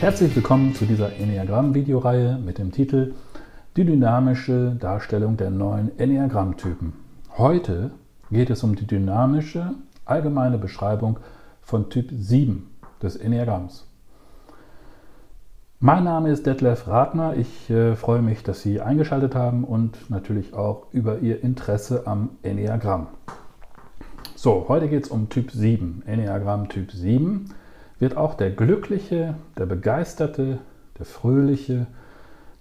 Herzlich willkommen zu dieser Enneagramm-Videoreihe mit dem Titel Die dynamische Darstellung der neuen Enneagramm-Typen. Heute geht es um die dynamische allgemeine Beschreibung von Typ 7 des Enneagramms. Mein Name ist Detlef Radner. Ich äh, freue mich, dass Sie eingeschaltet haben und natürlich auch über Ihr Interesse am Enneagramm. So, heute geht es um Typ 7. Enneagramm Typ 7 wird auch der Glückliche, der Begeisterte, der Fröhliche,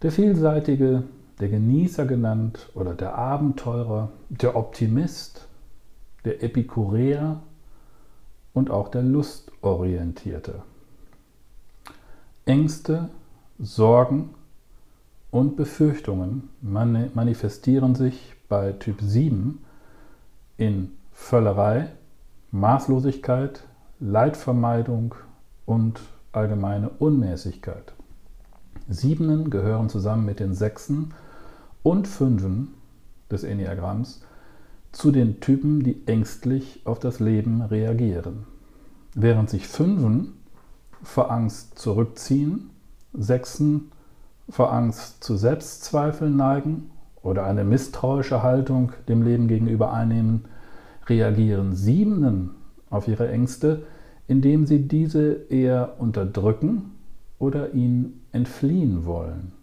der Vielseitige, der Genießer genannt oder der Abenteurer, der Optimist, der Epikureer und auch der Lustorientierte. Ängste, Sorgen und Befürchtungen manifestieren sich bei Typ 7 in Völlerei, Maßlosigkeit, Leidvermeidung und allgemeine Unmäßigkeit. Siebenen gehören zusammen mit den Sechsen und Fünfen des Enneagramms zu den Typen, die ängstlich auf das Leben reagieren. Während sich Fünfen vor Angst zurückziehen, Sechsen vor Angst zu Selbstzweifeln neigen oder eine misstrauische Haltung dem Leben gegenüber einnehmen, reagieren Siebenen auf ihre Ängste, indem sie diese eher unterdrücken oder ihnen entfliehen wollen.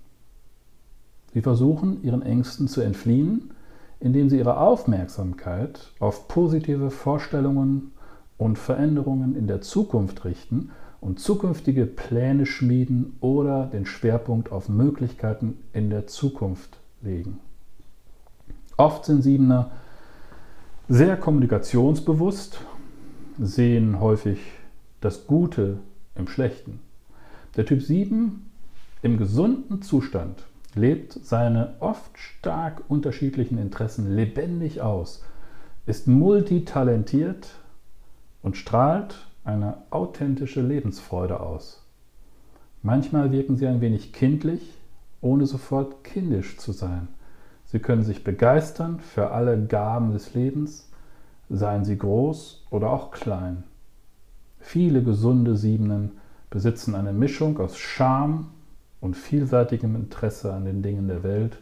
Sie versuchen, ihren Ängsten zu entfliehen, indem sie ihre Aufmerksamkeit auf positive Vorstellungen und Veränderungen in der Zukunft richten und zukünftige Pläne schmieden oder den Schwerpunkt auf Möglichkeiten in der Zukunft legen. Oft sind Siebener sehr kommunikationsbewusst, sehen häufig das Gute im Schlechten. Der Typ 7 im gesunden Zustand lebt seine oft stark unterschiedlichen Interessen lebendig aus, ist multitalentiert und strahlt eine authentische Lebensfreude aus. Manchmal wirken sie ein wenig kindlich, ohne sofort kindisch zu sein. Sie können sich begeistern für alle Gaben des Lebens, seien sie groß oder auch klein. Viele gesunde Siebenen besitzen eine Mischung aus Charme und vielseitigem Interesse an den Dingen der Welt,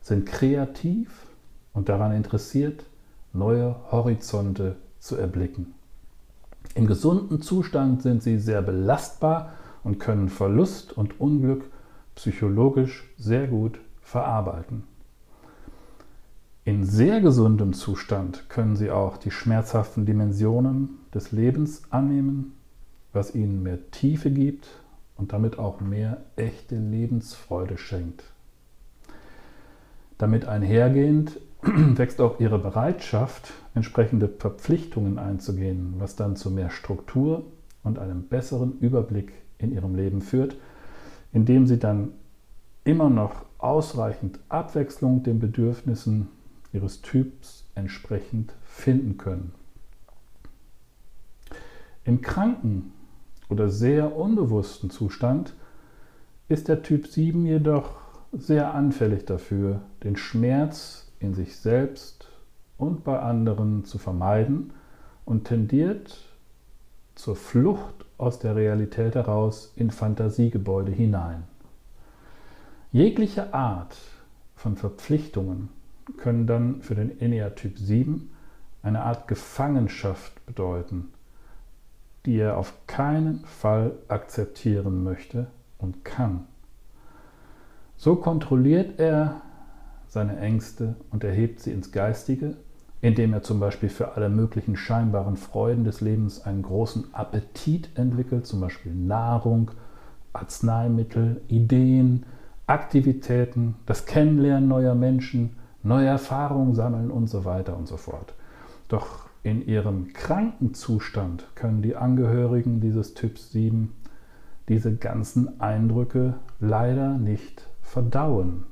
sind kreativ und daran interessiert, neue Horizonte zu erblicken. Im gesunden Zustand sind sie sehr belastbar und können Verlust und Unglück psychologisch sehr gut verarbeiten. In sehr gesundem Zustand können sie auch die schmerzhaften Dimensionen des Lebens annehmen, was ihnen mehr Tiefe gibt und damit auch mehr echte Lebensfreude schenkt. Damit einhergehend wächst auch ihre Bereitschaft, entsprechende Verpflichtungen einzugehen, was dann zu mehr Struktur und einem besseren Überblick in ihrem Leben führt, indem sie dann immer noch ausreichend Abwechslung den Bedürfnissen ihres Typs entsprechend finden können. Im kranken oder sehr unbewussten Zustand ist der Typ 7 jedoch sehr anfällig dafür, den Schmerz in sich selbst und bei anderen zu vermeiden und tendiert zur Flucht aus der Realität heraus in Fantasiegebäude hinein. Jegliche Art von Verpflichtungen können dann für den Enneatyp 7 eine Art Gefangenschaft bedeuten, die er auf keinen Fall akzeptieren möchte und kann. So kontrolliert er seine Ängste und erhebt sie ins Geistige, indem er zum Beispiel für alle möglichen scheinbaren Freuden des Lebens einen großen Appetit entwickelt, zum Beispiel Nahrung, Arzneimittel, Ideen, Aktivitäten, das Kennenlernen neuer Menschen, neue Erfahrungen sammeln und so weiter und so fort. Doch in ihrem kranken Zustand können die Angehörigen dieses Typs 7 diese ganzen Eindrücke leider nicht verdauen.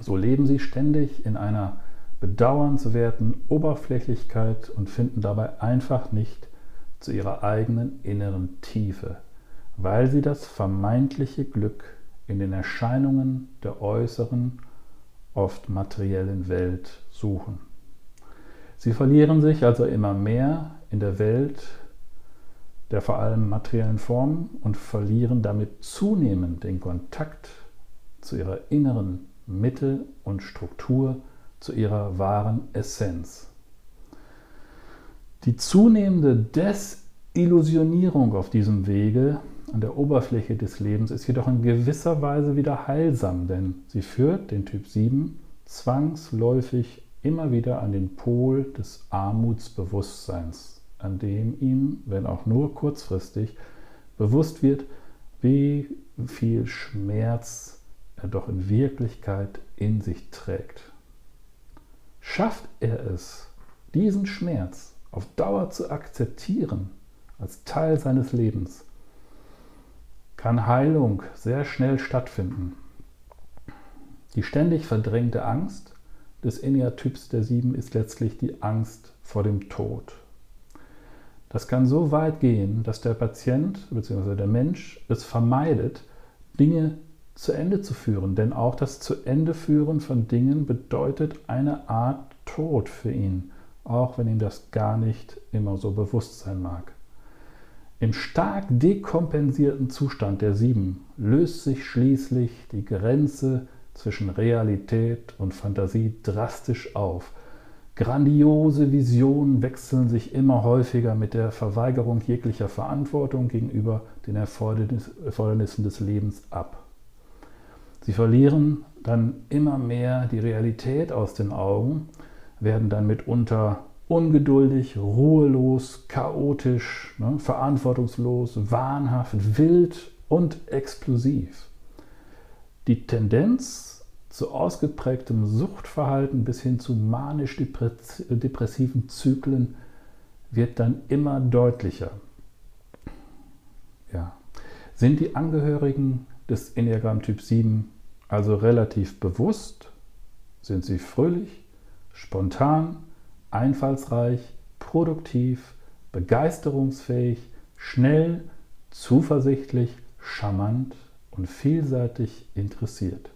So leben sie ständig in einer bedauernswerten Oberflächlichkeit und finden dabei einfach nicht zu ihrer eigenen inneren Tiefe, weil sie das vermeintliche Glück in den Erscheinungen der äußeren oft materiellen Welt suchen. Sie verlieren sich also immer mehr in der Welt der vor allem materiellen Formen und verlieren damit zunehmend den Kontakt zu ihrer inneren Mitte und Struktur, zu ihrer wahren Essenz. Die zunehmende Desillusionierung auf diesem Wege an der Oberfläche des Lebens ist jedoch in gewisser Weise wieder heilsam, denn sie führt den Typ 7 zwangsläufig immer wieder an den Pol des Armutsbewusstseins, an dem ihm, wenn auch nur kurzfristig, bewusst wird, wie viel Schmerz er doch in Wirklichkeit in sich trägt. Schafft er es, diesen Schmerz auf Dauer zu akzeptieren als Teil seines Lebens, kann Heilung sehr schnell stattfinden. Die ständig verdrängte Angst des Enneatyps der Sieben ist letztlich die Angst vor dem Tod. Das kann so weit gehen, dass der Patient bzw. der Mensch es vermeidet, Dinge zu Ende zu führen. Denn auch das zu Ende führen von Dingen bedeutet eine Art Tod für ihn, auch wenn ihm das gar nicht immer so bewusst sein mag. Im stark dekompensierten Zustand der Sieben löst sich schließlich die Grenze zwischen Realität und Fantasie drastisch auf. Grandiose Visionen wechseln sich immer häufiger mit der Verweigerung jeglicher Verantwortung gegenüber den Erfordernissen des Lebens ab. Sie verlieren dann immer mehr die Realität aus den Augen, werden dann mitunter ungeduldig, ruhelos, chaotisch, ne, verantwortungslos, wahnhaft, wild und explosiv. Die Tendenz zu ausgeprägtem Suchtverhalten bis hin zu manisch-depressiven Zyklen wird dann immer deutlicher. Ja. Sind die Angehörigen des Enneagramm Typ 7 also relativ bewusst? Sind sie fröhlich, spontan, einfallsreich, produktiv, begeisterungsfähig, schnell, zuversichtlich, charmant und vielseitig interessiert.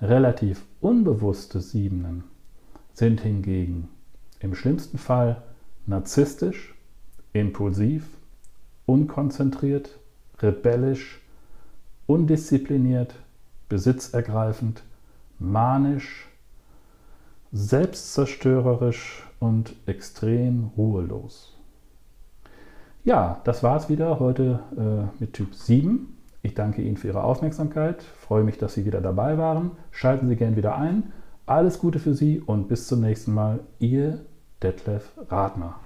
Relativ unbewusste Siebenen sind hingegen im schlimmsten Fall narzisstisch, impulsiv, unkonzentriert, rebellisch, undiszipliniert, besitzergreifend, manisch, selbstzerstörerisch und extrem ruhelos. Ja, das war es wieder heute äh, mit Typ 7. Ich danke Ihnen für Ihre Aufmerksamkeit, freue mich, dass Sie wieder dabei waren. Schalten Sie gern wieder ein. Alles Gute für Sie und bis zum nächsten Mal. Ihr Detlef Radner.